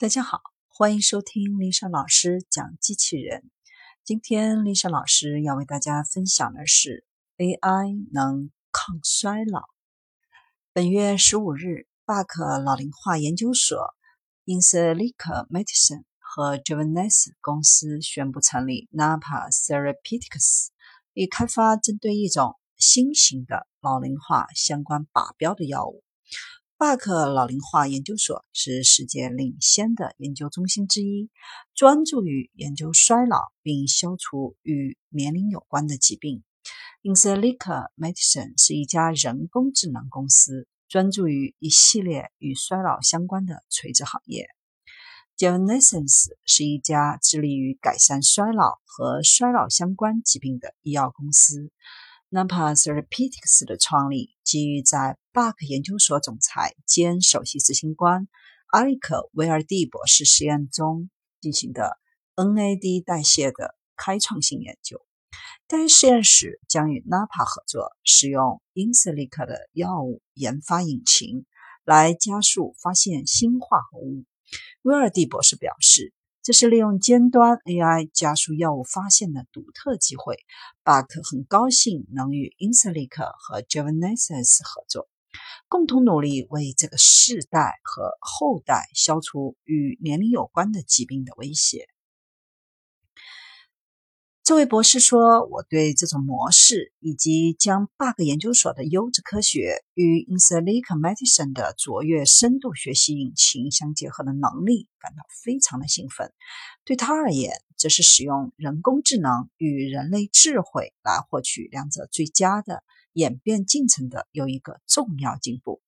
大家好，欢迎收听丽莎老师讲机器人。今天丽莎老师要为大家分享的是 AI 能抗衰老。本月十五日，巴克老龄化研究所、Insilica Medicine 和 Jovenes 公司宣布成立 Napa Therapeutics，以开发针对一种新型的老龄化相关靶标的药物。巴克老龄化研究所是世界领先的研究中心之一，专注于研究衰老并消除与年龄有关的疾病。Insilica Medicine 是一家人工智能公司，专注于一系列与衰老相关的垂直行业。Genesis 是一家致力于改善衰老和衰老相关疾病的医药公司。Napa Therapeutics 的创立基于在巴克研究所总裁兼首席执行官艾利克·威尔蒂博士实验中进行的 NAD 代谢的开创性研究。该实验室将与 Napa 合作，使用 Insilica 的药物研发引擎来加速发现新化合物。威尔蒂博士表示。这是利用尖端 AI 加速药物发现的独特机会。巴克很高兴能与 Insilica 和 Jovenes 合作，共同努力为这个世代和后代消除与年龄有关的疾病的威胁。这位博士说：“我对这种模式以及将 bug 研究所的优质科学与 Insilica Medicine 的卓越深度学习引擎相结合的能力感到非常的兴奋。对他而言，这是使用人工智能与人类智慧来获取两者最佳的演变进程的又一个重要进步。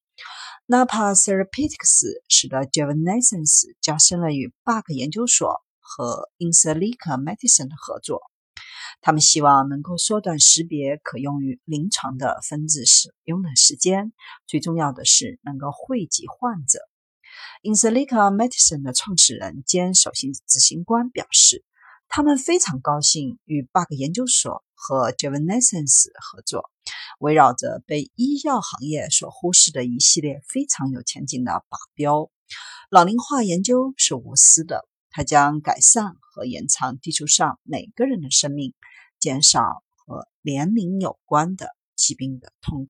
Napa Therapeutics 使得 Jovenes 加深了与 bug 研究所和 Insilica Medicine 的合作。”他们希望能够缩短识别可用于临床的分子使用的时间，最重要的是能够惠及患者。Insilica Medicine 的创始人兼首席执行官表示，他们非常高兴与 Bug 研究所和 Jovenes 合作，围绕着被医药行业所忽视的一系列非常有前景的靶标。老龄化研究是无私的。它将改善和延长地球上每个人的生命，减少和年龄有关的疾病的痛苦。